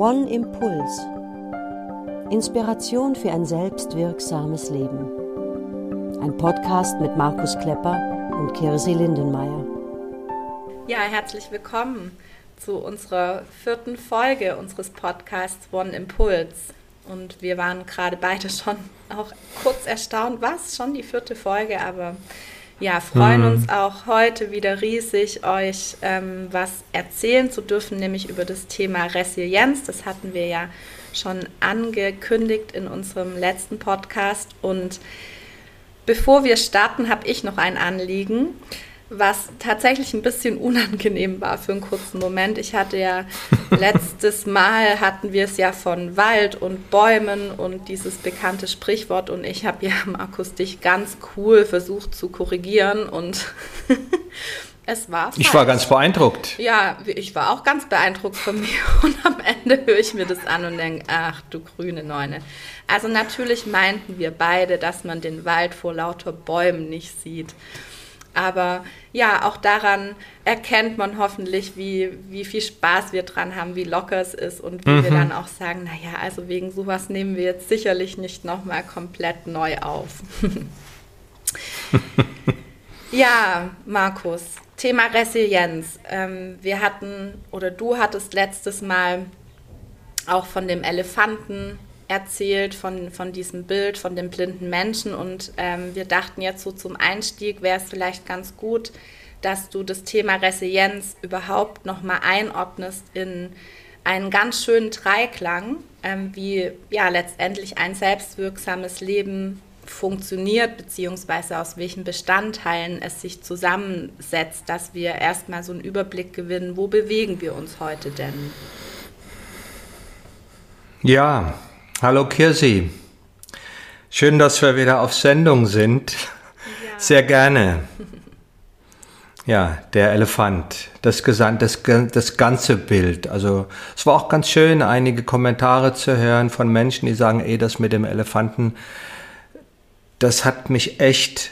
One Impuls. Inspiration für ein selbstwirksames Leben. Ein Podcast mit Markus Klepper und Kirsi Lindenmeier. Ja, herzlich willkommen zu unserer vierten Folge unseres Podcasts One Impuls. Und wir waren gerade beide schon auch kurz erstaunt, was schon die vierte Folge, aber ja, freuen mhm. uns auch heute wieder riesig, euch ähm, was erzählen zu dürfen, nämlich über das Thema Resilienz. Das hatten wir ja schon angekündigt in unserem letzten Podcast. Und bevor wir starten, habe ich noch ein Anliegen was tatsächlich ein bisschen unangenehm war für einen kurzen Moment. Ich hatte ja letztes Mal hatten wir es ja von Wald und Bäumen und dieses bekannte Sprichwort und ich habe ja Markus dich ganz cool versucht zu korrigieren und es war falsch. Ich war ganz beeindruckt. Ja, ich war auch ganz beeindruckt von mir und am Ende höre ich mir das an und denke, ach du grüne Neune. Also natürlich meinten wir beide, dass man den Wald vor lauter Bäumen nicht sieht. Aber ja, auch daran erkennt man hoffentlich, wie, wie viel Spaß wir dran haben, wie locker es ist und wie mhm. wir dann auch sagen, naja, also wegen sowas nehmen wir jetzt sicherlich nicht nochmal komplett neu auf. ja, Markus, Thema Resilienz. Ähm, wir hatten, oder du hattest letztes Mal auch von dem Elefanten erzählt von, von diesem Bild, von dem blinden Menschen. Und ähm, wir dachten jetzt so zum Einstieg wäre es vielleicht ganz gut, dass du das Thema Resilienz überhaupt nochmal einordnest in einen ganz schönen Dreiklang, ähm, wie ja letztendlich ein selbstwirksames Leben funktioniert, beziehungsweise aus welchen Bestandteilen es sich zusammensetzt, dass wir erstmal so einen Überblick gewinnen, wo bewegen wir uns heute denn? Ja, Hallo Kirsi. Schön, dass wir wieder auf Sendung sind. Ja. Sehr gerne. Ja, der Elefant, das, das, das ganze Bild. Also es war auch ganz schön, einige Kommentare zu hören von Menschen, die sagen, ey, das mit dem Elefanten, das hat mich echt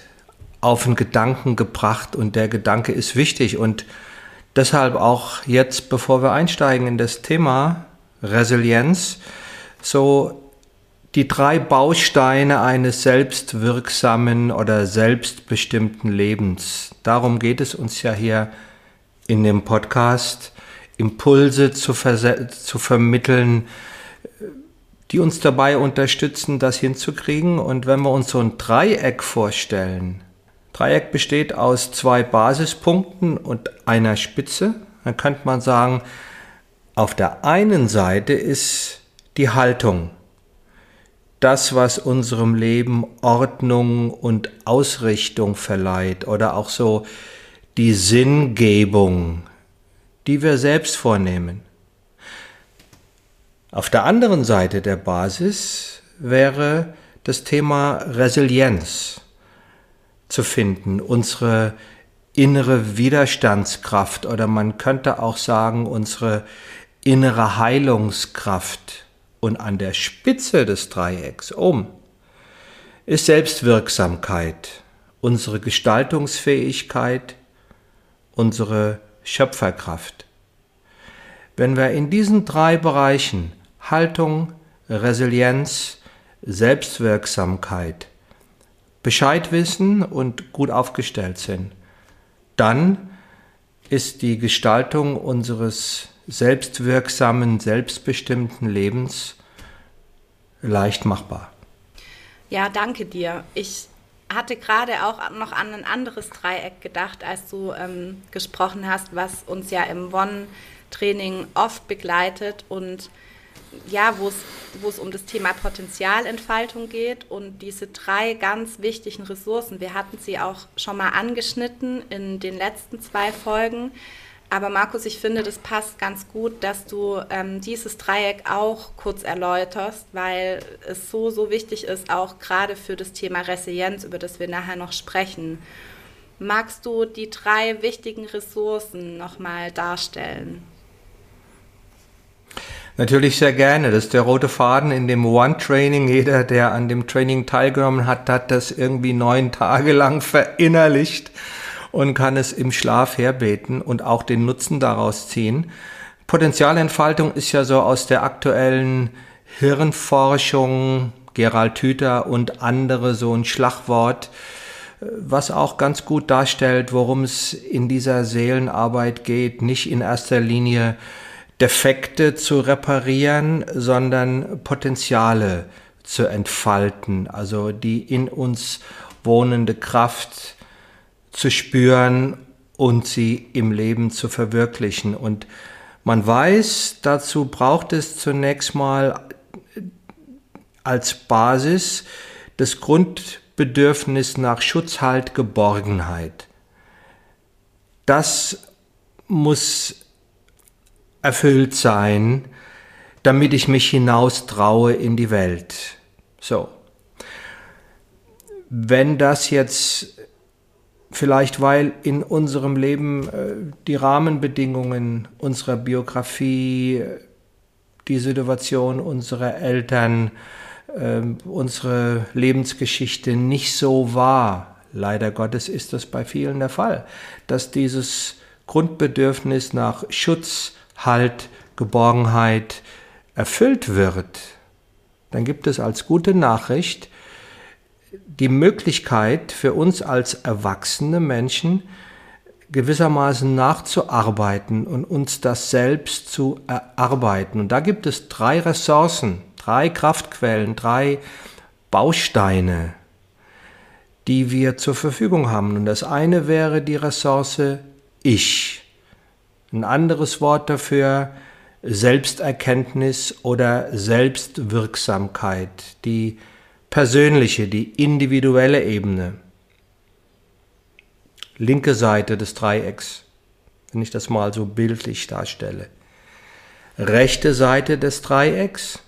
auf einen Gedanken gebracht und der Gedanke ist wichtig und deshalb auch jetzt, bevor wir einsteigen in das Thema Resilienz, so die drei Bausteine eines selbstwirksamen oder selbstbestimmten Lebens. Darum geht es uns ja hier in dem Podcast, Impulse zu, zu vermitteln, die uns dabei unterstützen, das hinzukriegen. Und wenn wir uns so ein Dreieck vorstellen, Dreieck besteht aus zwei Basispunkten und einer Spitze, dann könnte man sagen, auf der einen Seite ist die Haltung, das, was unserem Leben Ordnung und Ausrichtung verleiht oder auch so die Sinngebung, die wir selbst vornehmen. Auf der anderen Seite der Basis wäre das Thema Resilienz zu finden, unsere innere Widerstandskraft oder man könnte auch sagen unsere innere Heilungskraft und an der Spitze des Dreiecks oben ist Selbstwirksamkeit, unsere Gestaltungsfähigkeit, unsere Schöpferkraft. Wenn wir in diesen drei Bereichen Haltung, Resilienz, Selbstwirksamkeit Bescheid wissen und gut aufgestellt sind, dann ist die Gestaltung unseres selbstwirksamen, selbstbestimmten Lebens leicht machbar. Ja, danke dir. Ich hatte gerade auch noch an ein anderes Dreieck gedacht, als du ähm, gesprochen hast, was uns ja im One-Training oft begleitet und ja, wo es um das Thema Potenzialentfaltung geht und diese drei ganz wichtigen Ressourcen. Wir hatten sie auch schon mal angeschnitten in den letzten zwei Folgen. Aber Markus, ich finde, das passt ganz gut, dass du ähm, dieses Dreieck auch kurz erläuterst, weil es so, so wichtig ist, auch gerade für das Thema Resilienz, über das wir nachher noch sprechen. Magst du die drei wichtigen Ressourcen nochmal darstellen? Natürlich sehr gerne. Das ist der rote Faden in dem One-Training. Jeder, der an dem Training teilgenommen hat, hat das irgendwie neun Tage lang verinnerlicht und kann es im Schlaf herbeten und auch den Nutzen daraus ziehen. Potenzialentfaltung ist ja so aus der aktuellen Hirnforschung, Gerald Hüther und andere so ein Schlagwort, was auch ganz gut darstellt, worum es in dieser Seelenarbeit geht. Nicht in erster Linie Defekte zu reparieren, sondern Potenziale zu entfalten, also die in uns wohnende Kraft zu spüren und sie im Leben zu verwirklichen. Und man weiß, dazu braucht es zunächst mal als Basis das Grundbedürfnis nach Schutz, Halt, Geborgenheit. Das muss erfüllt sein, damit ich mich hinaus traue in die Welt. So. Wenn das jetzt vielleicht, weil in unserem Leben äh, die Rahmenbedingungen unserer Biografie, die Situation unserer Eltern, äh, unsere Lebensgeschichte nicht so war, leider Gottes ist das bei vielen der Fall, dass dieses Grundbedürfnis nach Schutz, Halt, Geborgenheit erfüllt wird, dann gibt es als gute Nachricht die Möglichkeit für uns als erwachsene Menschen gewissermaßen nachzuarbeiten und uns das selbst zu erarbeiten. Und da gibt es drei Ressourcen, drei Kraftquellen, drei Bausteine, die wir zur Verfügung haben. Und das eine wäre die Ressource Ich. Ein anderes Wort dafür Selbsterkenntnis oder Selbstwirksamkeit, die persönliche, die individuelle Ebene. Linke Seite des Dreiecks, wenn ich das mal so bildlich darstelle. Rechte Seite des Dreiecks,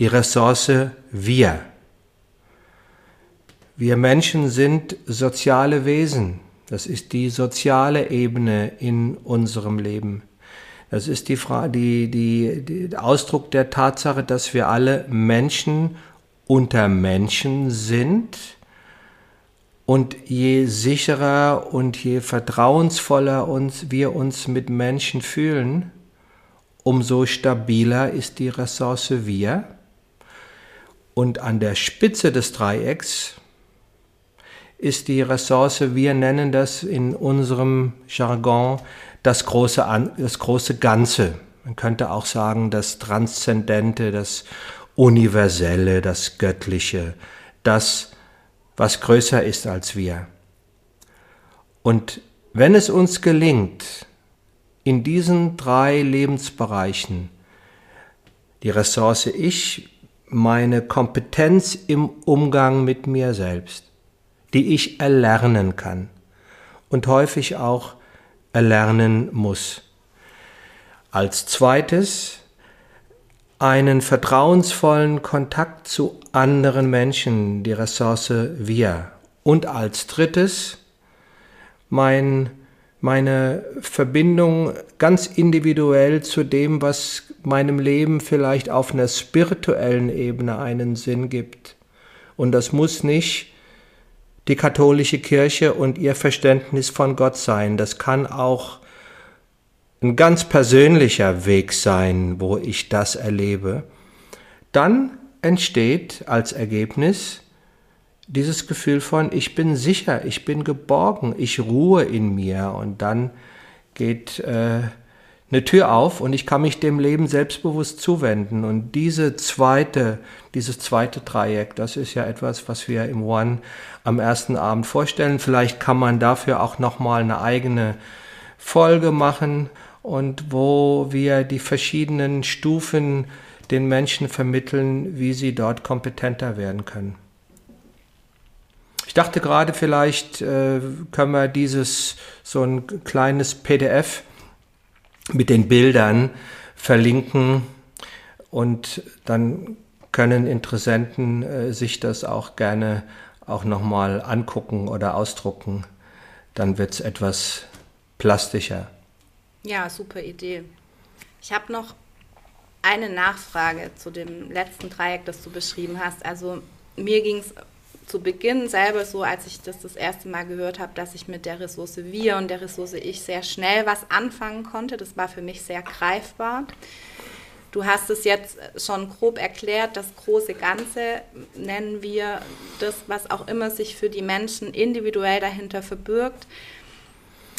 die Ressource wir. Wir Menschen sind soziale Wesen. Das ist die soziale Ebene in unserem Leben. Das ist die, die, die, der Ausdruck der Tatsache, dass wir alle Menschen unter Menschen sind. Und je sicherer und je vertrauensvoller uns, wir uns mit Menschen fühlen, umso stabiler ist die Ressource wir. Und an der Spitze des Dreiecks ist die Ressource, wir nennen das in unserem Jargon das große, das große Ganze. Man könnte auch sagen, das Transzendente, das Universelle, das Göttliche, das, was größer ist als wir. Und wenn es uns gelingt, in diesen drei Lebensbereichen die Ressource Ich, meine Kompetenz im Umgang mit mir selbst, die ich erlernen kann und häufig auch erlernen muss. Als zweites einen vertrauensvollen Kontakt zu anderen Menschen, die Ressource wir. Und als drittes mein, meine Verbindung ganz individuell zu dem, was meinem Leben vielleicht auf einer spirituellen Ebene einen Sinn gibt. Und das muss nicht die katholische Kirche und ihr Verständnis von Gott sein. Das kann auch ein ganz persönlicher Weg sein, wo ich das erlebe, dann entsteht als Ergebnis dieses Gefühl von, ich bin sicher, ich bin geborgen, ich ruhe in mir und dann geht äh, eine Tür auf und ich kann mich dem Leben selbstbewusst zuwenden. Und diese zweite, dieses zweite Dreieck, das ist ja etwas, was wir im One am ersten Abend vorstellen. Vielleicht kann man dafür auch nochmal eine eigene Folge machen und wo wir die verschiedenen Stufen den Menschen vermitteln, wie sie dort kompetenter werden können. Ich dachte gerade, vielleicht äh, können wir dieses so ein kleines PDF mit den Bildern verlinken und dann können Interessenten äh, sich das auch gerne auch nochmal angucken oder ausdrucken. Dann wird es etwas plastischer. Ja, super Idee. Ich habe noch eine Nachfrage zu dem letzten Dreieck, das du beschrieben hast. Also mir ging es zu Beginn selber so, als ich das das erste Mal gehört habe, dass ich mit der Ressource wir und der Ressource ich sehr schnell was anfangen konnte. Das war für mich sehr greifbar. Du hast es jetzt schon grob erklärt, das große Ganze nennen wir das, was auch immer sich für die Menschen individuell dahinter verbirgt.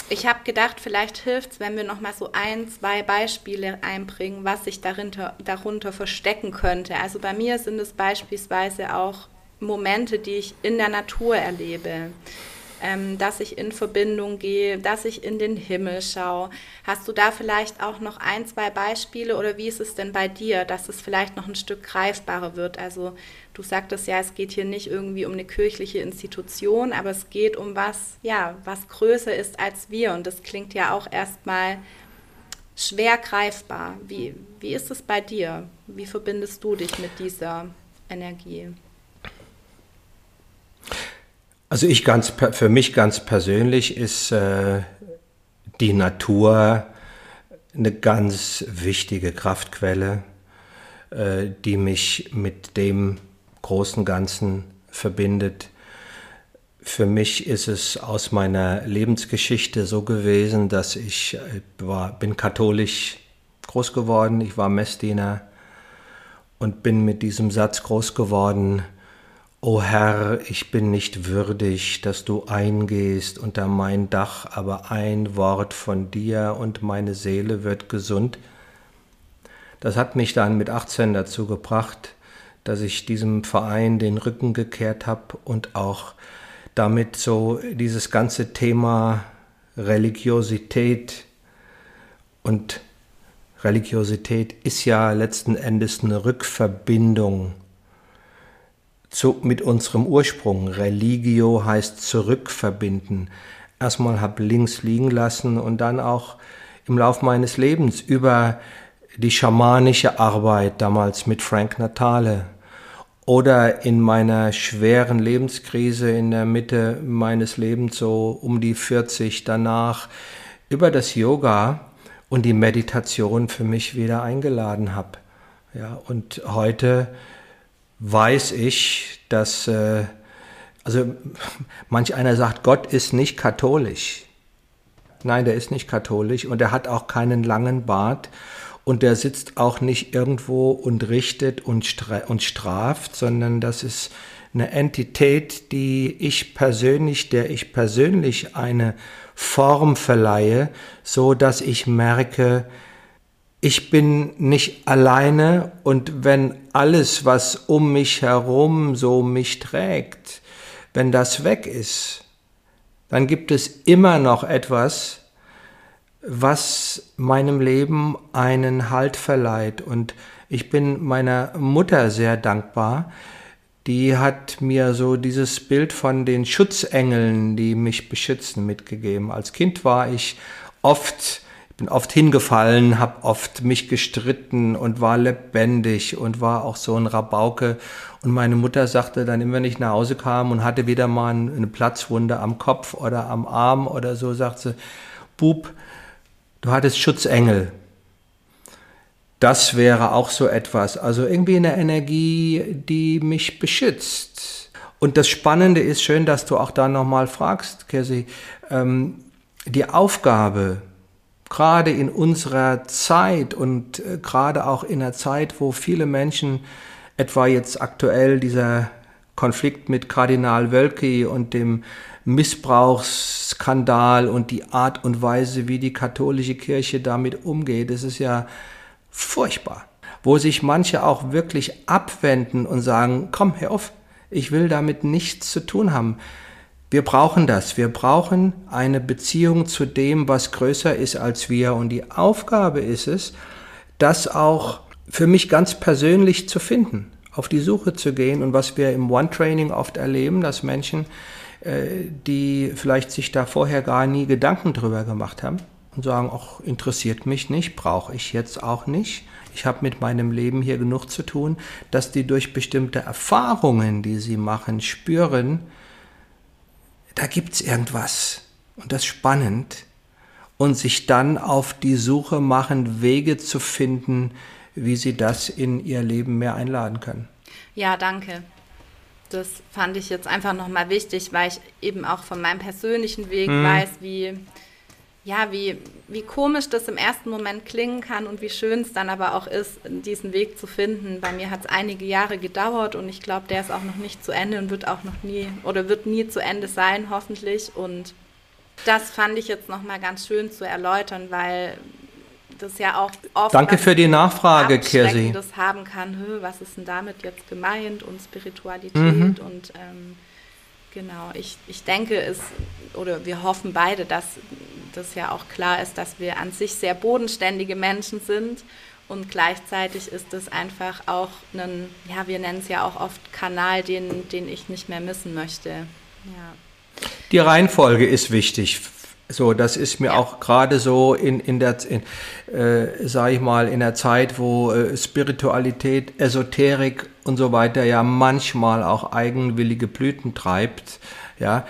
Ich habe gedacht, vielleicht hilft es, wenn wir noch mal so ein, zwei Beispiele einbringen, was sich darunter, darunter verstecken könnte. Also bei mir sind es beispielsweise auch Momente, die ich in der Natur erlebe ähm, dass ich in Verbindung gehe, dass ich in den Himmel schaue. Hast du da vielleicht auch noch ein, zwei Beispiele oder wie ist es denn bei dir, dass es vielleicht noch ein Stück greifbarer wird? Also du sagtest ja, es geht hier nicht irgendwie um eine kirchliche Institution, aber es geht um was, ja, was größer ist als wir und das klingt ja auch erstmal schwer greifbar. Wie, wie ist es bei dir? Wie verbindest du dich mit dieser Energie? Also ich ganz für mich ganz persönlich ist äh, die Natur eine ganz wichtige Kraftquelle, äh, die mich mit dem großen Ganzen verbindet. Für mich ist es aus meiner Lebensgeschichte so gewesen, dass ich äh, war, bin katholisch groß geworden, ich war Messdiener und bin mit diesem Satz groß geworden, O Herr, ich bin nicht würdig, dass du eingehst unter mein Dach, aber ein Wort von dir und meine Seele wird gesund. Das hat mich dann mit 18 dazu gebracht, dass ich diesem Verein den Rücken gekehrt habe und auch damit so dieses ganze Thema Religiosität und Religiosität ist ja letzten Endes eine Rückverbindung zu, mit unserem Ursprung. Religio heißt zurückverbinden. Erstmal habe links liegen lassen und dann auch im Lauf meines Lebens über die schamanische Arbeit damals mit Frank Natale oder in meiner schweren Lebenskrise in der Mitte meines Lebens so um die 40 danach über das Yoga und die Meditation für mich wieder eingeladen habe. Ja, und heute weiß ich, dass, äh, also manch einer sagt, Gott ist nicht katholisch. Nein, der ist nicht katholisch und er hat auch keinen langen Bart und der sitzt auch nicht irgendwo und richtet und, und straft, sondern das ist eine Entität, die ich persönlich, der ich persönlich eine Form verleihe, so dass ich merke, ich bin nicht alleine und wenn alles, was um mich herum so mich trägt, wenn das weg ist, dann gibt es immer noch etwas, was meinem Leben einen Halt verleiht. Und ich bin meiner Mutter sehr dankbar. Die hat mir so dieses Bild von den Schutzengeln, die mich beschützen, mitgegeben. Als Kind war ich oft bin oft hingefallen, habe oft mich gestritten und war lebendig und war auch so ein Rabauke. Und meine Mutter sagte dann immer, wenn ich nach Hause kam und hatte wieder mal eine Platzwunde am Kopf oder am Arm oder so, sagte sie, Bub, du hattest Schutzengel. Das wäre auch so etwas, also irgendwie eine Energie, die mich beschützt. Und das Spannende ist schön, dass du auch da nochmal fragst, Kersi, ähm, die Aufgabe, gerade in unserer Zeit und äh, gerade auch in einer Zeit, wo viele Menschen, etwa jetzt aktuell dieser Konflikt mit Kardinal Wölki und dem Missbrauchsskandal und die Art und Weise, wie die katholische Kirche damit umgeht, das ist ja furchtbar. Wo sich manche auch wirklich abwenden und sagen, komm, hör auf, ich will damit nichts zu tun haben. Wir brauchen das. Wir brauchen eine Beziehung zu dem, was größer ist als wir. Und die Aufgabe ist es, das auch für mich ganz persönlich zu finden, auf die Suche zu gehen. Und was wir im One-Training oft erleben, dass Menschen, die vielleicht sich da vorher gar nie Gedanken drüber gemacht haben und sagen, ach, interessiert mich nicht, brauche ich jetzt auch nicht. Ich habe mit meinem Leben hier genug zu tun, dass die durch bestimmte Erfahrungen, die sie machen, spüren, da gibt's irgendwas und das ist spannend und sich dann auf die Suche machen, Wege zu finden, wie sie das in ihr Leben mehr einladen können. Ja, danke. Das fand ich jetzt einfach nochmal wichtig, weil ich eben auch von meinem persönlichen Weg mhm. weiß, wie, ja, wie, wie komisch das im ersten Moment klingen kann und wie schön es dann aber auch ist, diesen Weg zu finden. Bei mir hat es einige Jahre gedauert und ich glaube, der ist auch noch nicht zu Ende und wird auch noch nie oder wird nie zu Ende sein, hoffentlich. Und das fand ich jetzt nochmal ganz schön zu erläutern, weil das ja auch oft Danke für die Nachfrage, Kirsi. das haben kann, was ist denn damit jetzt gemeint und Spiritualität mhm. und ähm, genau, ich, ich denke es, oder wir hoffen beide, dass das ja auch klar ist, dass wir an sich sehr bodenständige Menschen sind und gleichzeitig ist es einfach auch ein, ja, wir nennen es ja auch oft Kanal, den, den ich nicht mehr missen möchte. Ja. Die Reihenfolge ist wichtig so, das ist mir ja. auch gerade so in, in der, in, äh, sag ich mal, in der Zeit, wo äh, Spiritualität, Esoterik und so weiter ja manchmal auch eigenwillige Blüten treibt, ja.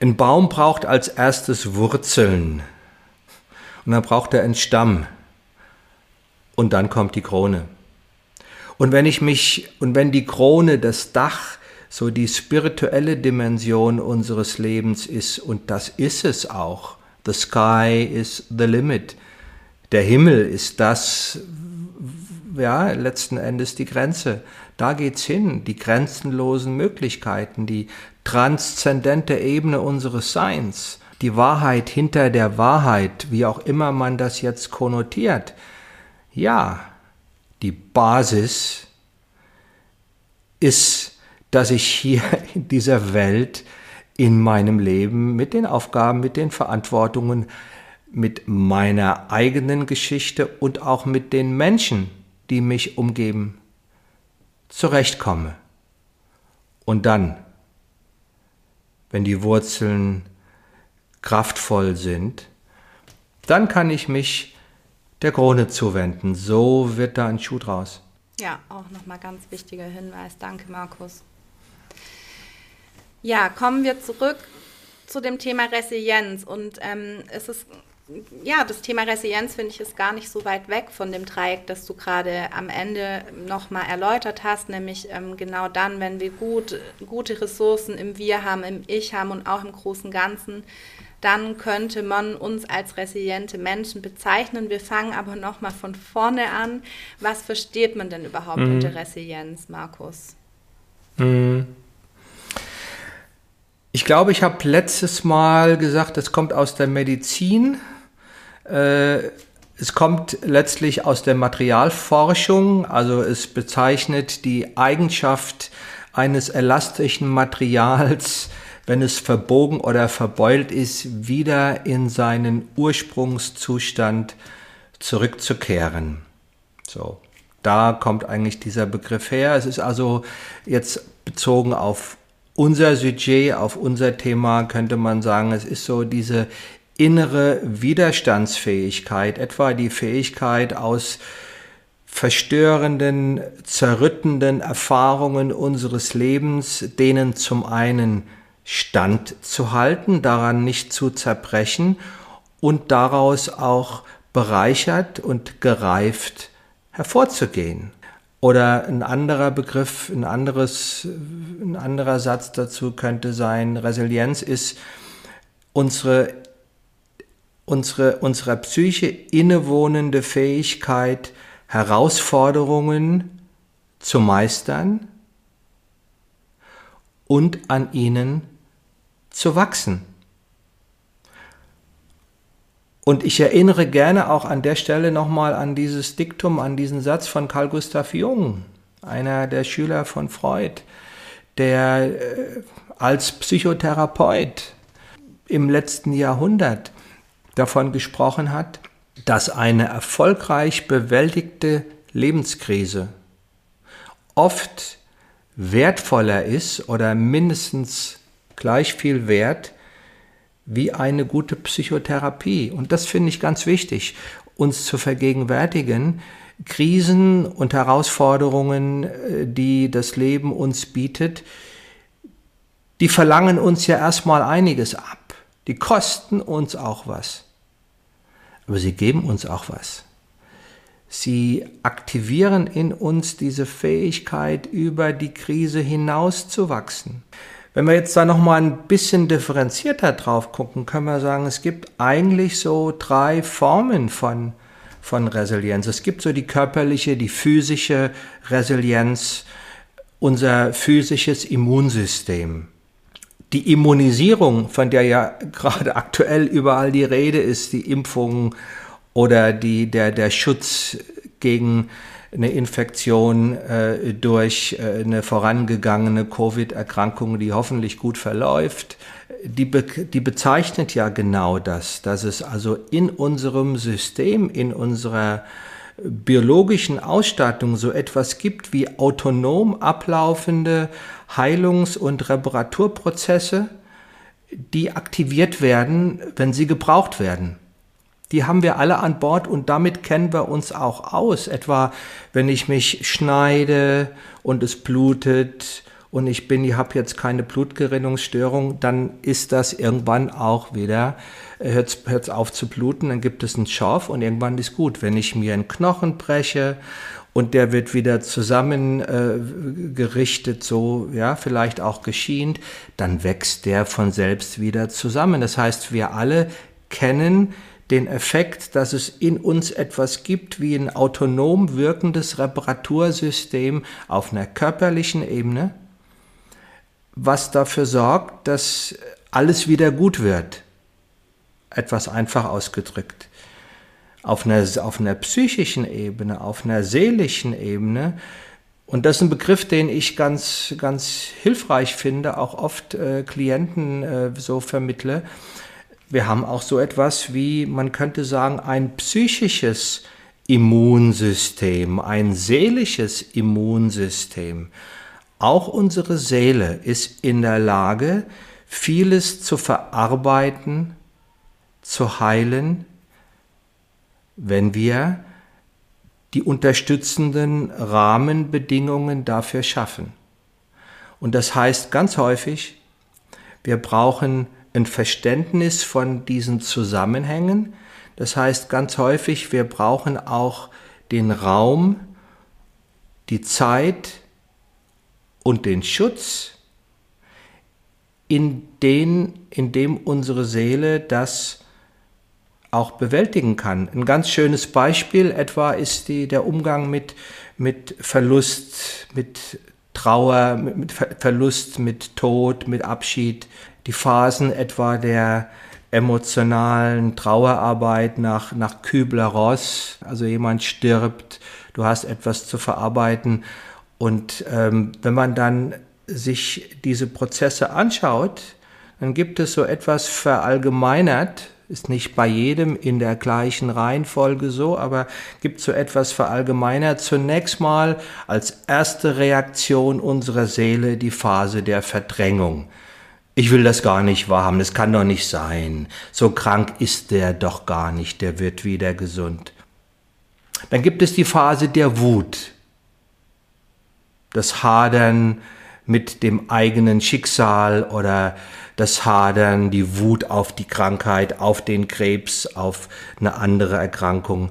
Ein Baum braucht als erstes Wurzeln und dann braucht er einen Stamm und dann kommt die Krone. Und wenn ich mich, und wenn die Krone das Dach so die spirituelle Dimension unseres Lebens ist. Und das ist es auch. The sky is the limit. Der Himmel ist das, ja, letzten Endes die Grenze. Da geht's hin, die grenzenlosen Möglichkeiten, die transzendente Ebene unseres Seins, die Wahrheit hinter der Wahrheit, wie auch immer man das jetzt konnotiert. Ja, die Basis ist dass ich hier in dieser Welt, in meinem Leben, mit den Aufgaben, mit den Verantwortungen, mit meiner eigenen Geschichte und auch mit den Menschen, die mich umgeben, zurechtkomme. Und dann, wenn die Wurzeln kraftvoll sind, dann kann ich mich der Krone zuwenden. So wird da ein Schuh draus. Ja, auch nochmal ganz wichtiger Hinweis. Danke, Markus. Ja, kommen wir zurück zu dem Thema Resilienz. Und ähm, es ist, ja, das Thema Resilienz finde ich ist gar nicht so weit weg von dem Dreieck, das du gerade am Ende nochmal erläutert hast, nämlich ähm, genau dann, wenn wir gut, gute Ressourcen im Wir haben, im Ich haben und auch im großen Ganzen, dann könnte man uns als resiliente Menschen bezeichnen. Wir fangen aber nochmal von vorne an. Was versteht man denn überhaupt mhm. unter Resilienz, Markus? Mhm. Ich glaube, ich habe letztes Mal gesagt, es kommt aus der Medizin. Äh, es kommt letztlich aus der Materialforschung, also es bezeichnet die Eigenschaft eines elastischen Materials, wenn es verbogen oder verbeult ist, wieder in seinen Ursprungszustand zurückzukehren. So, da kommt eigentlich dieser Begriff her. Es ist also jetzt bezogen auf unser Sujet, auf unser Thema könnte man sagen, es ist so diese innere Widerstandsfähigkeit, etwa die Fähigkeit aus verstörenden, zerrüttenden Erfahrungen unseres Lebens, denen zum einen Stand zu halten, daran nicht zu zerbrechen und daraus auch bereichert und gereift hervorzugehen. Oder ein anderer Begriff, ein, anderes, ein anderer Satz dazu könnte sein, Resilienz ist unsere, unsere, unserer Psyche innewohnende Fähigkeit, Herausforderungen zu meistern und an ihnen zu wachsen. Und ich erinnere gerne auch an der Stelle nochmal an dieses Diktum, an diesen Satz von Carl Gustav Jung, einer der Schüler von Freud, der äh, als Psychotherapeut im letzten Jahrhundert davon gesprochen hat, dass eine erfolgreich bewältigte Lebenskrise oft wertvoller ist oder mindestens gleich viel wert wie eine gute Psychotherapie. Und das finde ich ganz wichtig, uns zu vergegenwärtigen. Krisen und Herausforderungen, äh, die das Leben uns bietet, die verlangen uns ja erstmal einiges ab. Die kosten uns auch was. Aber sie geben uns auch was. Sie aktivieren in uns diese Fähigkeit, über die Krise hinauszuwachsen. Wenn wir jetzt da noch mal ein bisschen differenzierter drauf gucken, können wir sagen, es gibt eigentlich so drei Formen von, von Resilienz. Es gibt so die körperliche, die physische Resilienz, unser physisches Immunsystem. Die Immunisierung, von der ja gerade aktuell überall die Rede ist, die Impfung oder die, der, der Schutz gegen eine Infektion äh, durch äh, eine vorangegangene Covid-Erkrankung, die hoffentlich gut verläuft, die, be die bezeichnet ja genau das, dass es also in unserem System, in unserer biologischen Ausstattung so etwas gibt wie autonom ablaufende Heilungs- und Reparaturprozesse, die aktiviert werden, wenn sie gebraucht werden. Die haben wir alle an Bord und damit kennen wir uns auch aus. Etwa wenn ich mich schneide und es blutet und ich bin, ich habe jetzt keine Blutgerinnungsstörung, dann ist das irgendwann auch wieder, äh, hört es auf zu bluten, dann gibt es einen Schorf und irgendwann ist gut. Wenn ich mir einen Knochen breche und der wird wieder zusammengerichtet, äh, so, ja, vielleicht auch geschient, dann wächst der von selbst wieder zusammen. Das heißt, wir alle kennen den Effekt, dass es in uns etwas gibt wie ein autonom wirkendes Reparatursystem auf einer körperlichen Ebene, was dafür sorgt, dass alles wieder gut wird. Etwas einfach ausgedrückt. Auf einer, auf einer psychischen Ebene, auf einer seelischen Ebene, und das ist ein Begriff, den ich ganz, ganz hilfreich finde, auch oft äh, Klienten äh, so vermittle, wir haben auch so etwas wie, man könnte sagen, ein psychisches Immunsystem, ein seelisches Immunsystem. Auch unsere Seele ist in der Lage, vieles zu verarbeiten, zu heilen, wenn wir die unterstützenden Rahmenbedingungen dafür schaffen. Und das heißt ganz häufig, wir brauchen ein Verständnis von diesen Zusammenhängen. Das heißt ganz häufig, wir brauchen auch den Raum, die Zeit und den Schutz, in, den, in dem unsere Seele das auch bewältigen kann. Ein ganz schönes Beispiel etwa ist die, der Umgang mit, mit Verlust, mit Trauer, mit, mit Verlust, mit Tod, mit Abschied, die Phasen etwa der emotionalen Trauerarbeit nach, nach Kübler-Ross, also jemand stirbt, du hast etwas zu verarbeiten. Und ähm, wenn man dann sich diese Prozesse anschaut, dann gibt es so etwas verallgemeinert, ist nicht bei jedem in der gleichen Reihenfolge so, aber gibt so etwas verallgemeinert. Zunächst mal als erste Reaktion unserer Seele die Phase der Verdrängung ich will das gar nicht wahrhaben, das kann doch nicht sein. So krank ist der doch gar nicht, der wird wieder gesund. Dann gibt es die Phase der Wut, das Hadern mit dem eigenen Schicksal oder das Hadern, die Wut auf die Krankheit, auf den Krebs, auf eine andere Erkrankung.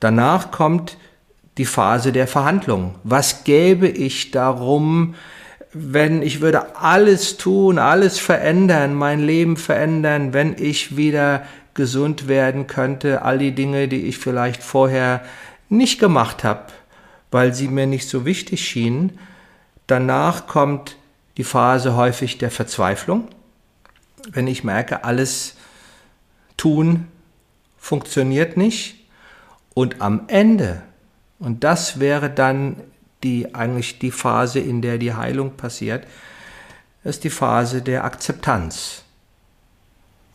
Danach kommt die Phase der Verhandlung. Was gäbe ich darum, wenn ich würde alles tun, alles verändern, mein Leben verändern, wenn ich wieder gesund werden könnte, all die Dinge, die ich vielleicht vorher nicht gemacht habe, weil sie mir nicht so wichtig schienen. Danach kommt die Phase häufig der Verzweiflung, wenn ich merke, alles tun funktioniert nicht. Und am Ende, und das wäre dann die eigentlich die Phase, in der die Heilung passiert, ist die Phase der Akzeptanz.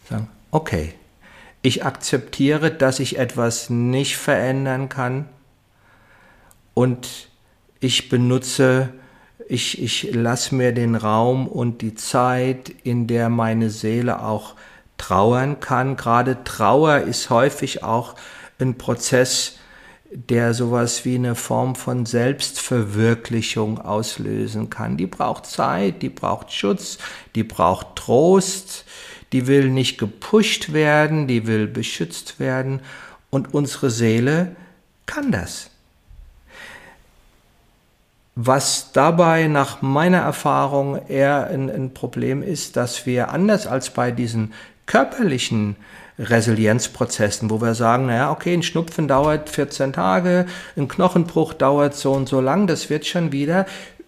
Sagen, okay, ich akzeptiere, dass ich etwas nicht verändern kann und ich benutze, ich, ich lasse mir den Raum und die Zeit, in der meine Seele auch trauern kann. Gerade Trauer ist häufig auch ein Prozess, der sowas wie eine Form von Selbstverwirklichung auslösen kann. Die braucht Zeit, die braucht Schutz, die braucht Trost, die will nicht gepusht werden, die will beschützt werden und unsere Seele kann das. Was dabei nach meiner Erfahrung eher ein, ein, Problem ist, dass wir anders als bei diesen körperlichen Resilienzprozessen, wo wir sagen, naja, okay, ein Schnupfen dauert 14 Tage, ein Knochenbruch dauert so und so lang, das wird schon wieder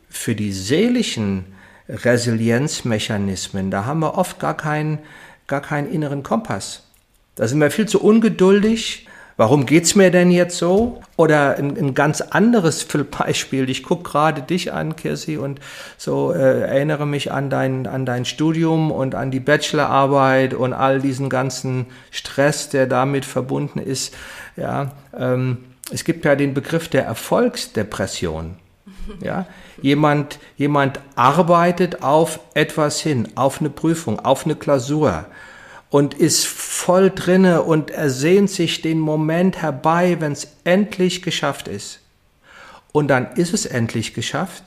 für die seelischen Resilienzmechanismen, da haben wir oft gar keinen, gar keinen inneren Kompass. Da sind wir viel zu ungeduldig, warum geht's mir denn jetzt so? Oder ein, ein ganz anderes Beispiel. Ich gucke gerade dich an, Kirsi, und so äh, erinnere mich an dein, an dein Studium und an die Bachelorarbeit und all diesen ganzen Stress, der damit verbunden ist. Ja, ähm, es gibt ja den Begriff der Erfolgsdepression. Ja, jemand, jemand arbeitet auf etwas hin, auf eine Prüfung, auf eine Klausur und ist voll drinne und er sehnt sich den Moment herbei, wenn es endlich geschafft ist. Und dann ist es endlich geschafft.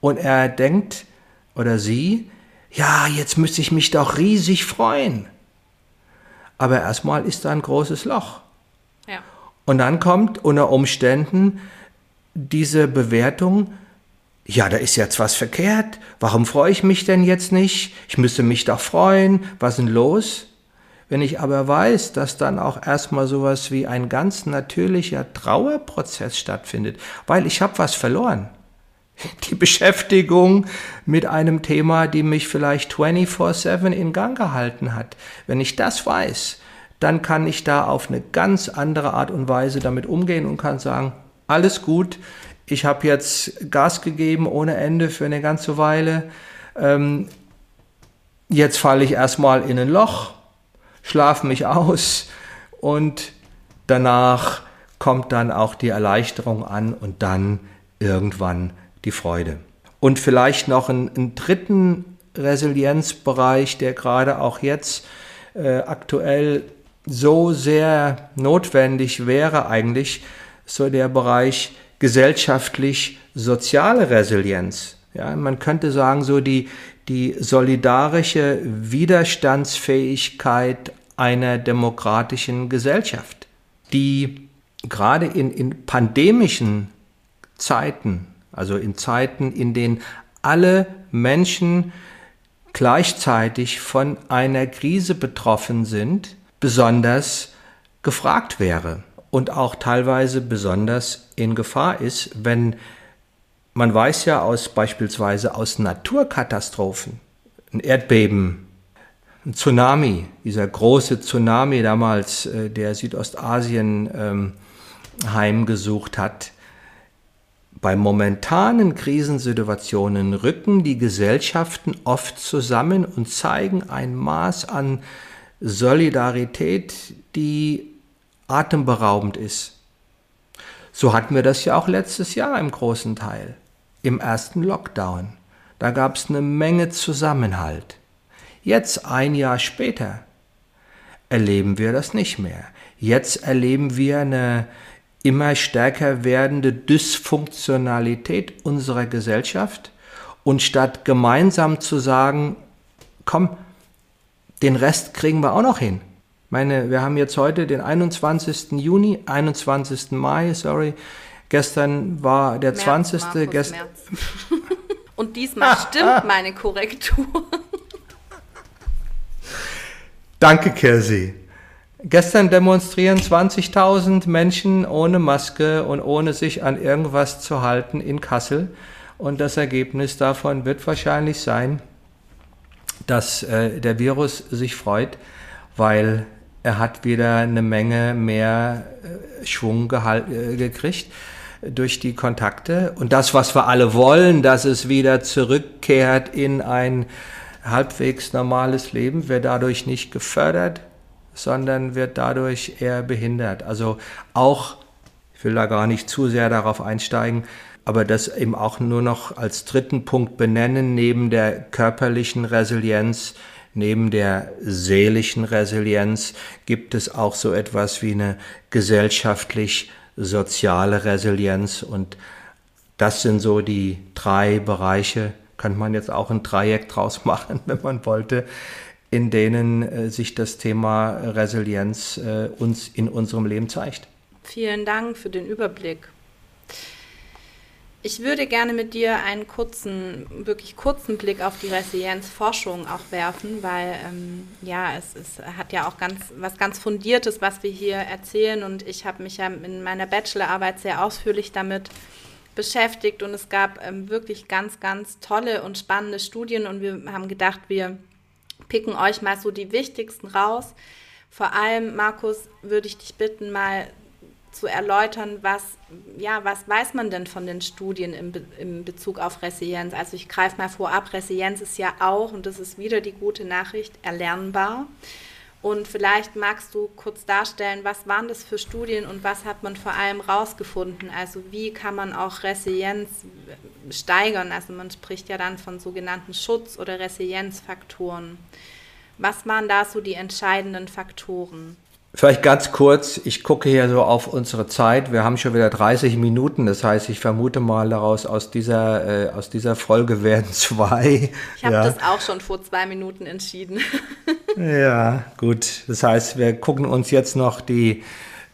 Und er denkt oder sie, ja, jetzt müsste ich mich doch riesig freuen. Aber erstmal ist da ein großes Loch. Ja. Und dann kommt unter Umständen diese Bewertung, ja, da ist jetzt was verkehrt. Warum freue ich mich denn jetzt nicht? Ich müsste mich doch freuen. Was ist denn los? Wenn ich aber weiß, dass dann auch erstmal sowas wie ein ganz natürlicher Trauerprozess stattfindet, weil ich habe was verloren. Die Beschäftigung mit einem Thema, die mich vielleicht 24/7 in Gang gehalten hat. Wenn ich das weiß, dann kann ich da auf eine ganz andere Art und Weise damit umgehen und kann sagen, alles gut, ich habe jetzt Gas gegeben ohne Ende für eine ganze Weile. Ähm, jetzt falle ich erstmal in ein Loch, schlafe mich aus und danach kommt dann auch die Erleichterung an und dann irgendwann die Freude. Und vielleicht noch einen, einen dritten Resilienzbereich, der gerade auch jetzt äh, aktuell so sehr notwendig wäre eigentlich, so der Bereich gesellschaftlich-soziale Resilienz. Ja, man könnte sagen, so die, die solidarische Widerstandsfähigkeit einer demokratischen Gesellschaft, die gerade in, in pandemischen Zeiten, also in Zeiten, in denen alle Menschen gleichzeitig von einer Krise betroffen sind, besonders gefragt wäre und auch teilweise besonders in Gefahr ist, wenn man weiß ja aus beispielsweise aus Naturkatastrophen, ein Erdbeben, ein Tsunami, dieser große Tsunami damals, äh, der Südostasien ähm, heimgesucht hat, bei momentanen Krisensituationen rücken die Gesellschaften oft zusammen und zeigen ein Maß an Solidarität, die atemberaubend ist. So hatten wir das ja auch letztes Jahr im großen Teil, im ersten Lockdown. Da gab es eine Menge Zusammenhalt. Jetzt, ein Jahr später, erleben wir das nicht mehr. Jetzt erleben wir eine immer stärker werdende Dysfunktionalität unserer Gesellschaft und statt gemeinsam zu sagen, komm, den Rest kriegen wir auch noch hin, meine, wir haben jetzt heute den 21. Juni, 21. Mai, sorry. Gestern war der März, 20. Markus, Gest Und diesmal stimmt meine Korrektur. Danke, Kirsi. Gestern demonstrieren 20.000 Menschen ohne Maske und ohne sich an irgendwas zu halten in Kassel. Und das Ergebnis davon wird wahrscheinlich sein, dass äh, der Virus sich freut, weil er hat wieder eine Menge mehr äh, Schwung äh, gekriegt durch die Kontakte. Und das, was wir alle wollen, dass es wieder zurückkehrt in ein halbwegs normales Leben, wird dadurch nicht gefördert, sondern wird dadurch eher behindert. Also auch, ich will da gar nicht zu sehr darauf einsteigen, aber das eben auch nur noch als dritten Punkt benennen, neben der körperlichen Resilienz Neben der seelischen Resilienz gibt es auch so etwas wie eine gesellschaftlich-soziale Resilienz und das sind so die drei Bereiche, könnte man jetzt auch ein Dreieck draus machen, wenn man wollte, in denen äh, sich das Thema Resilienz äh, uns in unserem Leben zeigt. Vielen Dank für den Überblick. Ich würde gerne mit dir einen kurzen, wirklich kurzen Blick auf die Resilienzforschung auch werfen, weil ähm, ja, es, es hat ja auch ganz was ganz Fundiertes, was wir hier erzählen. Und ich habe mich ja in meiner Bachelorarbeit sehr ausführlich damit beschäftigt und es gab ähm, wirklich ganz, ganz tolle und spannende Studien und wir haben gedacht, wir picken euch mal so die wichtigsten raus. Vor allem, Markus, würde ich dich bitten, mal zu erläutern, was, ja, was weiß man denn von den Studien im, Be im Bezug auf Resilienz? Also ich greife mal vorab, Resilienz ist ja auch, und das ist wieder die gute Nachricht, erlernbar. Und vielleicht magst du kurz darstellen, was waren das für Studien und was hat man vor allem rausgefunden? Also wie kann man auch Resilienz steigern? Also man spricht ja dann von sogenannten Schutz- oder Resilienzfaktoren. Was waren da so die entscheidenden Faktoren? Vielleicht ganz kurz, ich gucke hier so auf unsere Zeit. Wir haben schon wieder 30 Minuten, das heißt, ich vermute mal daraus, aus dieser, äh, aus dieser Folge werden zwei. Ich habe ja. das auch schon vor zwei Minuten entschieden. ja, gut. Das heißt, wir gucken uns jetzt noch die,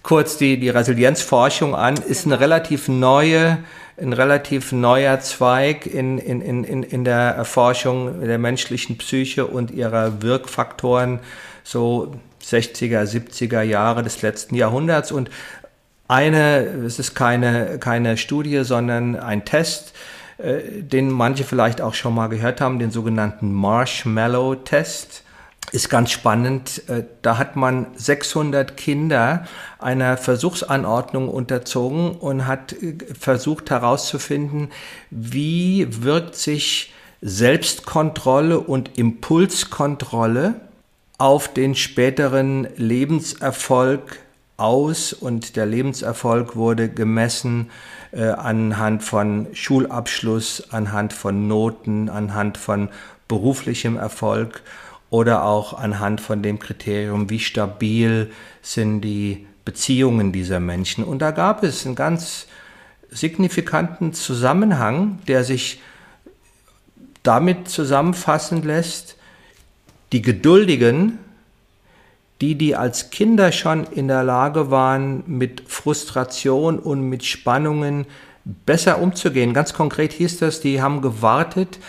kurz die, die Resilienzforschung an. Ist genau. eine relativ neue, ein relativ neuer Zweig in, in, in, in der Erforschung der menschlichen Psyche und ihrer Wirkfaktoren. So 60er, 70er Jahre des letzten Jahrhunderts und eine, es ist keine, keine Studie, sondern ein Test, äh, den manche vielleicht auch schon mal gehört haben, den sogenannten Marshmallow-Test. Ist ganz spannend. Äh, da hat man 600 Kinder einer Versuchsanordnung unterzogen und hat äh, versucht herauszufinden, wie wirkt sich Selbstkontrolle und Impulskontrolle auf den späteren Lebenserfolg aus und der Lebenserfolg wurde gemessen äh, anhand von Schulabschluss, anhand von Noten, anhand von beruflichem Erfolg oder auch anhand von dem Kriterium, wie stabil sind die Beziehungen dieser Menschen. Und da gab es einen ganz signifikanten Zusammenhang, der sich damit zusammenfassen lässt, die Geduldigen, die, die als Kinder schon in der Lage waren, mit Frustration und mit Spannungen besser umzugehen. Ganz konkret hieß das, die haben gewartet,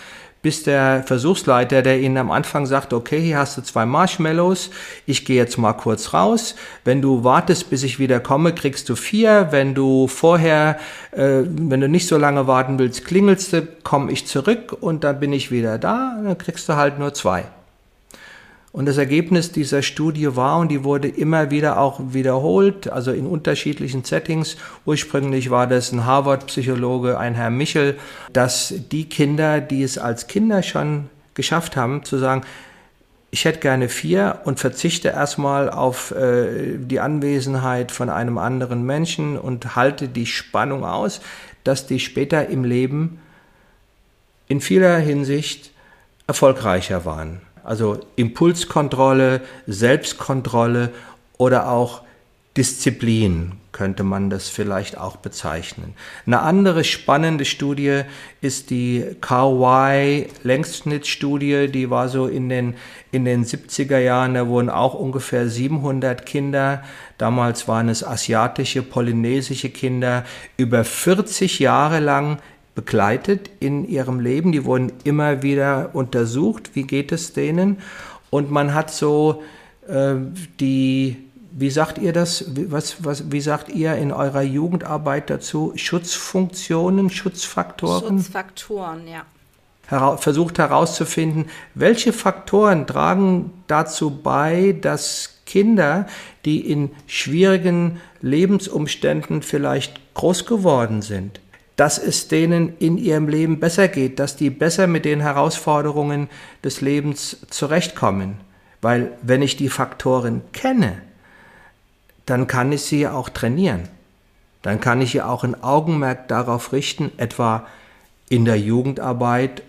bis der Versuchsleiter, der ihnen am Anfang sagt, okay, hier hast du zwei Marshmallows, ich gehe jetzt mal kurz raus. Wenn du wartest, bis ich wieder komme, kriegst du vier. Wenn du vorher, äh, wenn du nicht so lange warten willst, klingelst du, komme ich zurück und dann bin ich wieder da, dann kriegst du halt nur zwei. Und das Ergebnis dieser Studie war, und die wurde immer wieder auch wiederholt, also in unterschiedlichen Settings, ursprünglich war das ein Harvard-Psychologe, ein Herr Michel, dass die Kinder, die es als Kinder schon geschafft haben, zu sagen, ich hätte gerne vier und verzichte erstmal auf äh, die Anwesenheit von einem anderen Menschen und halte die Spannung aus, dass die später im Leben in vieler Hinsicht erfolgreicher waren. Also Impulskontrolle, Selbstkontrolle oder auch Disziplin könnte man das vielleicht auch bezeichnen. Eine andere spannende Studie ist die Carr-Y-Längsschnittstudie, die war so in den, in den 70er Jahren, da wurden auch ungefähr 700 Kinder, damals waren es asiatische, polynesische Kinder, über 40 Jahre lang begleitet in ihrem Leben. Die wurden immer wieder untersucht, wie geht es denen. Und man hat so äh, die, wie sagt ihr das, was, was, wie sagt ihr in eurer Jugendarbeit dazu, Schutzfunktionen, Schutzfaktoren? Schutzfaktoren, ja. Hera versucht herauszufinden, welche Faktoren tragen dazu bei, dass Kinder, die in schwierigen Lebensumständen vielleicht groß geworden sind, dass es denen in ihrem Leben besser geht, dass die besser mit den Herausforderungen des Lebens zurechtkommen. Weil wenn ich die Faktoren kenne, dann kann ich sie auch trainieren. Dann kann ich ja auch ein Augenmerk darauf richten, etwa in der Jugendarbeit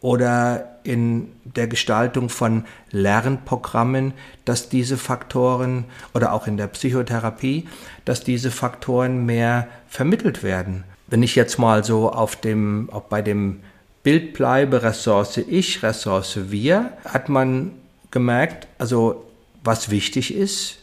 oder in der Gestaltung von Lernprogrammen, dass diese Faktoren oder auch in der Psychotherapie, dass diese Faktoren mehr vermittelt werden wenn ich jetzt mal so auf dem, auch bei dem Bild bleibe, Ressource ich, Ressource wir, hat man gemerkt, also was wichtig ist,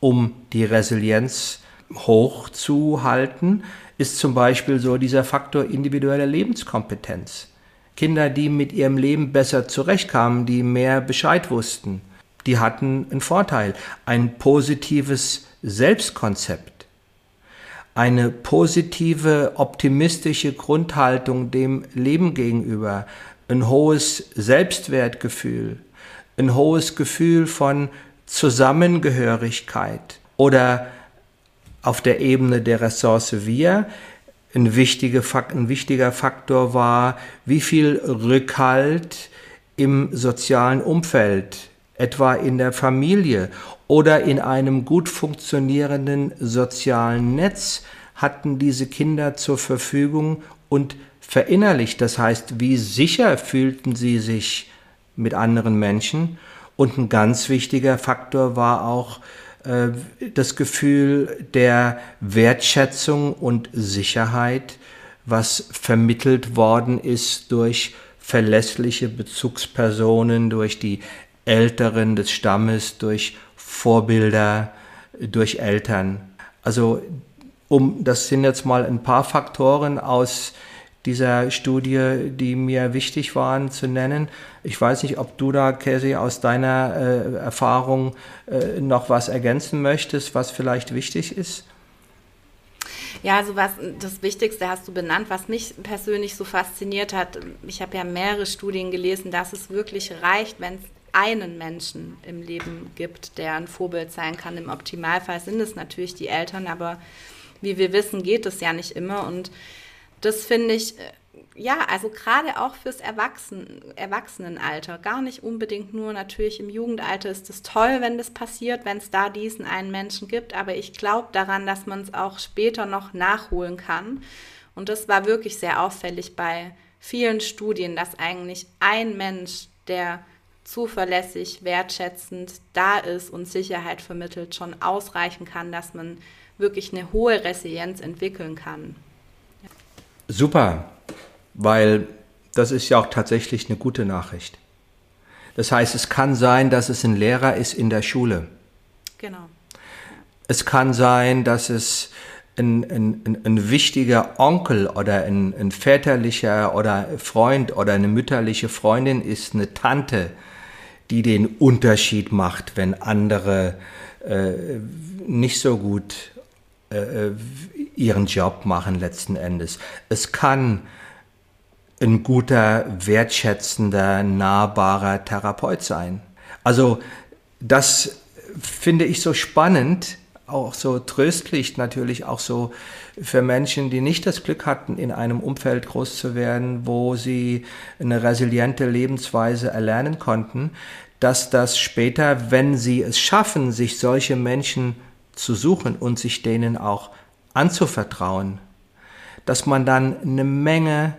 um die Resilienz hochzuhalten, ist zum Beispiel so dieser Faktor individuelle Lebenskompetenz. Kinder, die mit ihrem Leben besser zurechtkamen, die mehr Bescheid wussten, die hatten einen Vorteil. Ein positives Selbstkonzept, eine positive, optimistische Grundhaltung dem Leben gegenüber, ein hohes Selbstwertgefühl, ein hohes Gefühl von Zusammengehörigkeit oder auf der Ebene der Ressource Wir ein, wichtige, ein wichtiger Faktor war, wie viel Rückhalt im sozialen Umfeld, etwa in der Familie oder in einem gut funktionierenden sozialen Netz, hatten diese Kinder zur Verfügung und verinnerlicht. Das heißt, wie sicher fühlten sie sich mit anderen Menschen. Und ein ganz wichtiger Faktor war auch äh, das Gefühl der Wertschätzung und Sicherheit, was vermittelt worden ist durch verlässliche Bezugspersonen, durch die Älteren des Stammes, durch Vorbilder, durch Eltern. Also um, das sind jetzt mal ein paar Faktoren aus dieser Studie, die mir wichtig waren zu nennen. Ich weiß nicht, ob du da, Casey, aus deiner äh, Erfahrung äh, noch was ergänzen möchtest, was vielleicht wichtig ist. Ja, also was das Wichtigste hast du benannt, was mich persönlich so fasziniert hat. Ich habe ja mehrere Studien gelesen, dass es wirklich reicht, wenn es einen Menschen im Leben gibt, der ein Vorbild sein kann. Im Optimalfall sind es natürlich die Eltern, aber wie wir wissen, geht es ja nicht immer und das finde ich, äh, ja, also gerade auch fürs Erwachsenen, Erwachsenenalter, gar nicht unbedingt nur natürlich im Jugendalter ist es toll, wenn das passiert, wenn es da diesen einen Menschen gibt, aber ich glaube daran, dass man es auch später noch nachholen kann. Und das war wirklich sehr auffällig bei vielen Studien, dass eigentlich ein Mensch, der zuverlässig, wertschätzend da ist und Sicherheit vermittelt, schon ausreichen kann, dass man wirklich eine hohe Resilienz entwickeln kann. Super, weil das ist ja auch tatsächlich eine gute Nachricht. Das heißt, es kann sein, dass es ein Lehrer ist in der Schule. Genau. Es kann sein, dass es ein, ein, ein wichtiger Onkel oder ein, ein, väterlicher oder Freund oder eine mütterliche Freundin ist, eine Tante, die den Unterschied macht, wenn andere äh, nicht so gut äh, äh, ihren Job machen letzten Endes. Es kann ein guter, wertschätzender, nahbarer Therapeut sein. Also das finde ich so spannend, auch so tröstlich natürlich, auch so für Menschen, die nicht das Glück hatten, in einem Umfeld groß zu werden, wo sie eine resiliente Lebensweise erlernen konnten, dass das später, wenn sie es schaffen, sich solche Menschen zu suchen und sich denen auch anzuvertrauen, dass man dann eine Menge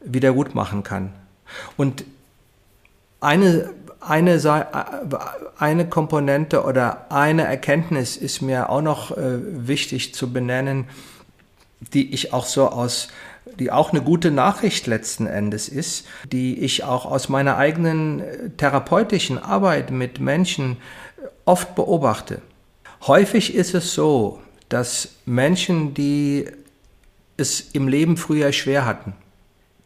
wieder gut machen kann. Und eine, eine, eine Komponente oder eine Erkenntnis ist mir auch noch äh, wichtig zu benennen, die ich auch so aus, die auch eine gute Nachricht letzten Endes ist, die ich auch aus meiner eigenen äh, therapeutischen Arbeit mit Menschen oft beobachte. Häufig ist es so, dass Menschen, die es im Leben früher schwer hatten,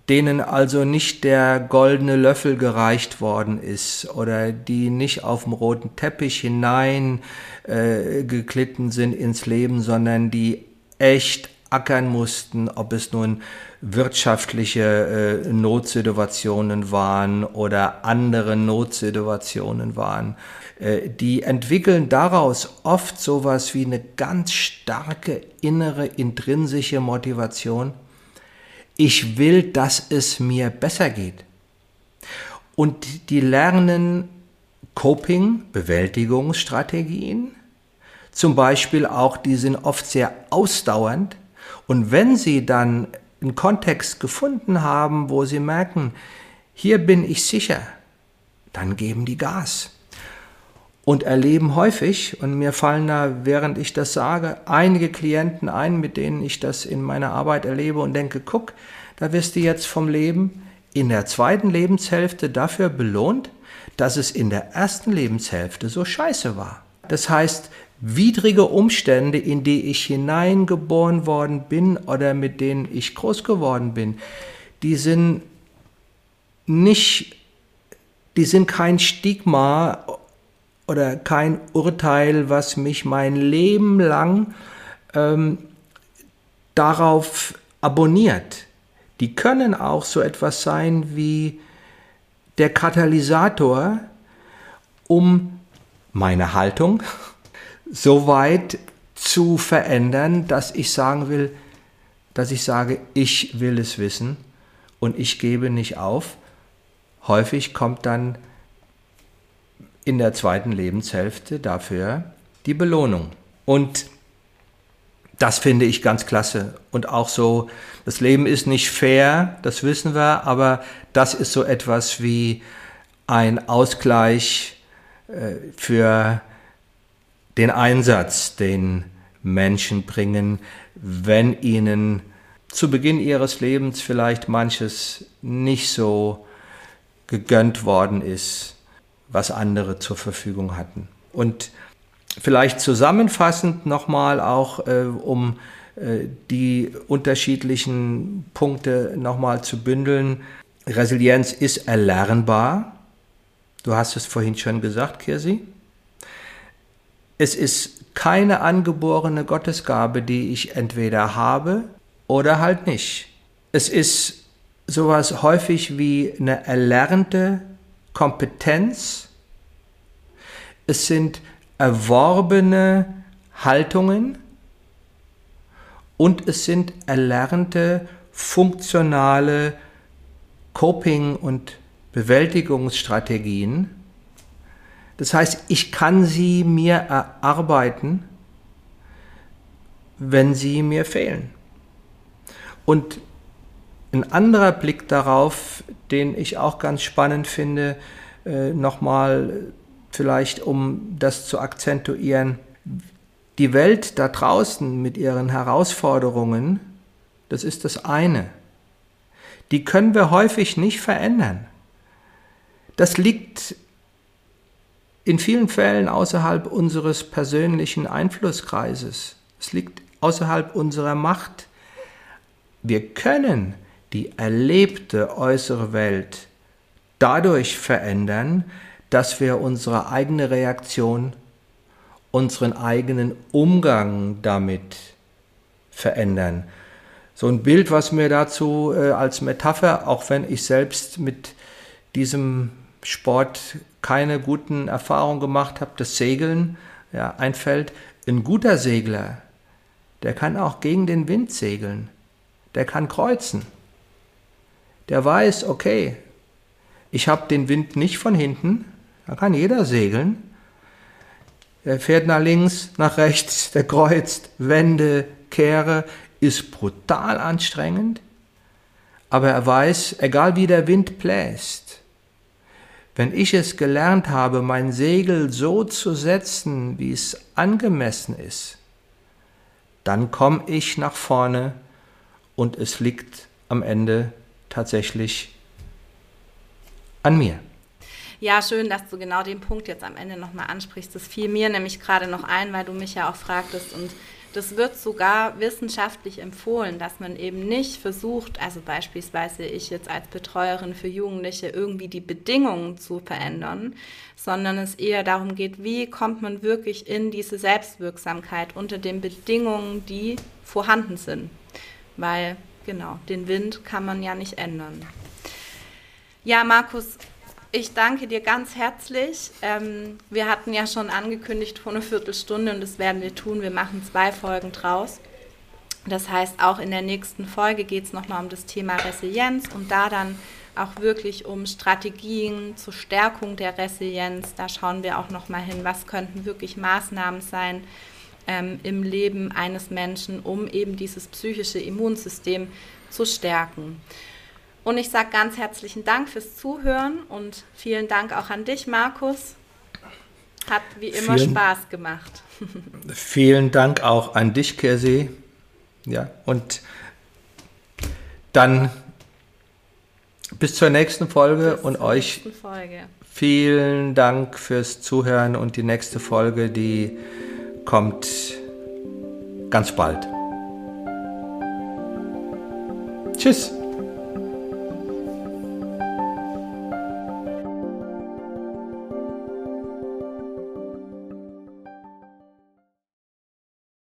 denen also nicht der goldene Löffel gereicht worden ist oder die nicht auf dem roten Teppich hinein äh, geklitten sind ins Leben, sondern die echt ackern mussten, ob es nun wirtschaftliche äh, Notsituationen waren oder andere Notsituationen waren. Äh, die entwickeln daraus oft sowas wie eine ganz starke innere intrinsische Motivation. Ich will, dass es mir besser geht. Und die lernen Coping, Bewältigungsstrategien, zum Beispiel auch, die sind oft sehr ausdauernd. Und wenn sie dann einen Kontext gefunden haben, wo sie merken, hier bin ich sicher, dann geben die Gas und erleben häufig, und mir fallen da, während ich das sage, einige Klienten ein, mit denen ich das in meiner Arbeit erlebe und denke, guck, da wirst du jetzt vom Leben in der zweiten Lebenshälfte dafür belohnt, dass es in der ersten Lebenshälfte so scheiße war. Das heißt, widrige Umstände, in die ich hineingeboren worden bin oder mit denen ich groß geworden bin, die sind nicht, die sind kein Stigma oder kein Urteil, was mich mein Leben lang ähm, darauf abonniert. Die können auch so etwas sein wie der Katalysator, um meine Haltung so weit zu verändern, dass ich sagen will, dass ich sage, ich will es wissen und ich gebe nicht auf. Häufig kommt dann in der zweiten Lebenshälfte dafür die Belohnung. Und das finde ich ganz klasse. Und auch so, das Leben ist nicht fair, das wissen wir, aber das ist so etwas wie ein Ausgleich äh, für den Einsatz, den Menschen bringen, wenn ihnen zu Beginn ihres Lebens vielleicht manches nicht so gegönnt worden ist, was andere zur Verfügung hatten. Und vielleicht zusammenfassend nochmal auch, äh, um äh, die unterschiedlichen Punkte nochmal zu bündeln. Resilienz ist erlernbar. Du hast es vorhin schon gesagt, Kirsi. Es ist keine angeborene Gottesgabe, die ich entweder habe oder halt nicht. Es ist sowas häufig wie eine erlernte Kompetenz. Es sind erworbene Haltungen und es sind erlernte funktionale Coping- und Bewältigungsstrategien, das heißt, ich kann sie mir erarbeiten, wenn sie mir fehlen. Und ein anderer Blick darauf, den ich auch ganz spannend finde, äh, nochmal vielleicht um das zu akzentuieren, die Welt da draußen mit ihren Herausforderungen, das ist das eine. Die können wir häufig nicht verändern. Das liegt in vielen Fällen außerhalb unseres persönlichen Einflusskreises. Es liegt außerhalb unserer Macht. Wir können die erlebte äußere Welt dadurch verändern, dass wir unsere eigene Reaktion, unseren eigenen Umgang damit verändern. So ein Bild, was mir dazu äh, als Metapher, auch wenn ich selbst mit diesem Sport keine guten Erfahrungen gemacht habe, das Segeln ja, einfällt. Ein guter Segler, der kann auch gegen den Wind segeln. Der kann kreuzen. Der weiß, okay, ich habe den Wind nicht von hinten, da kann jeder segeln. Der fährt nach links, nach rechts, der kreuzt, Wände, Kehre, ist brutal anstrengend, aber er weiß, egal wie der Wind bläst, wenn ich es gelernt habe, mein Segel so zu setzen, wie es angemessen ist, dann komme ich nach vorne und es liegt am Ende tatsächlich an mir. Ja, schön, dass du genau den Punkt jetzt am Ende nochmal ansprichst. Das fiel mir nämlich gerade noch ein, weil du mich ja auch fragtest und das wird sogar wissenschaftlich empfohlen, dass man eben nicht versucht, also beispielsweise ich jetzt als Betreuerin für Jugendliche irgendwie die Bedingungen zu verändern, sondern es eher darum geht, wie kommt man wirklich in diese Selbstwirksamkeit unter den Bedingungen, die vorhanden sind. Weil, genau, den Wind kann man ja nicht ändern. Ja, Markus, ich danke dir ganz herzlich. Ähm, wir hatten ja schon angekündigt vor einer Viertelstunde und das werden wir tun. Wir machen zwei Folgen draus. Das heißt, auch in der nächsten Folge geht es nochmal um das Thema Resilienz und da dann auch wirklich um Strategien zur Stärkung der Resilienz. Da schauen wir auch nochmal hin, was könnten wirklich Maßnahmen sein ähm, im Leben eines Menschen, um eben dieses psychische Immunsystem zu stärken. Und ich sage ganz herzlichen Dank fürs Zuhören und vielen Dank auch an dich, Markus. Hat wie immer vielen, Spaß gemacht. vielen Dank auch an dich, Kersi. Ja, und dann bis zur nächsten Folge bis und euch Folge. vielen Dank fürs Zuhören und die nächste Folge, die kommt ganz bald. Tschüss.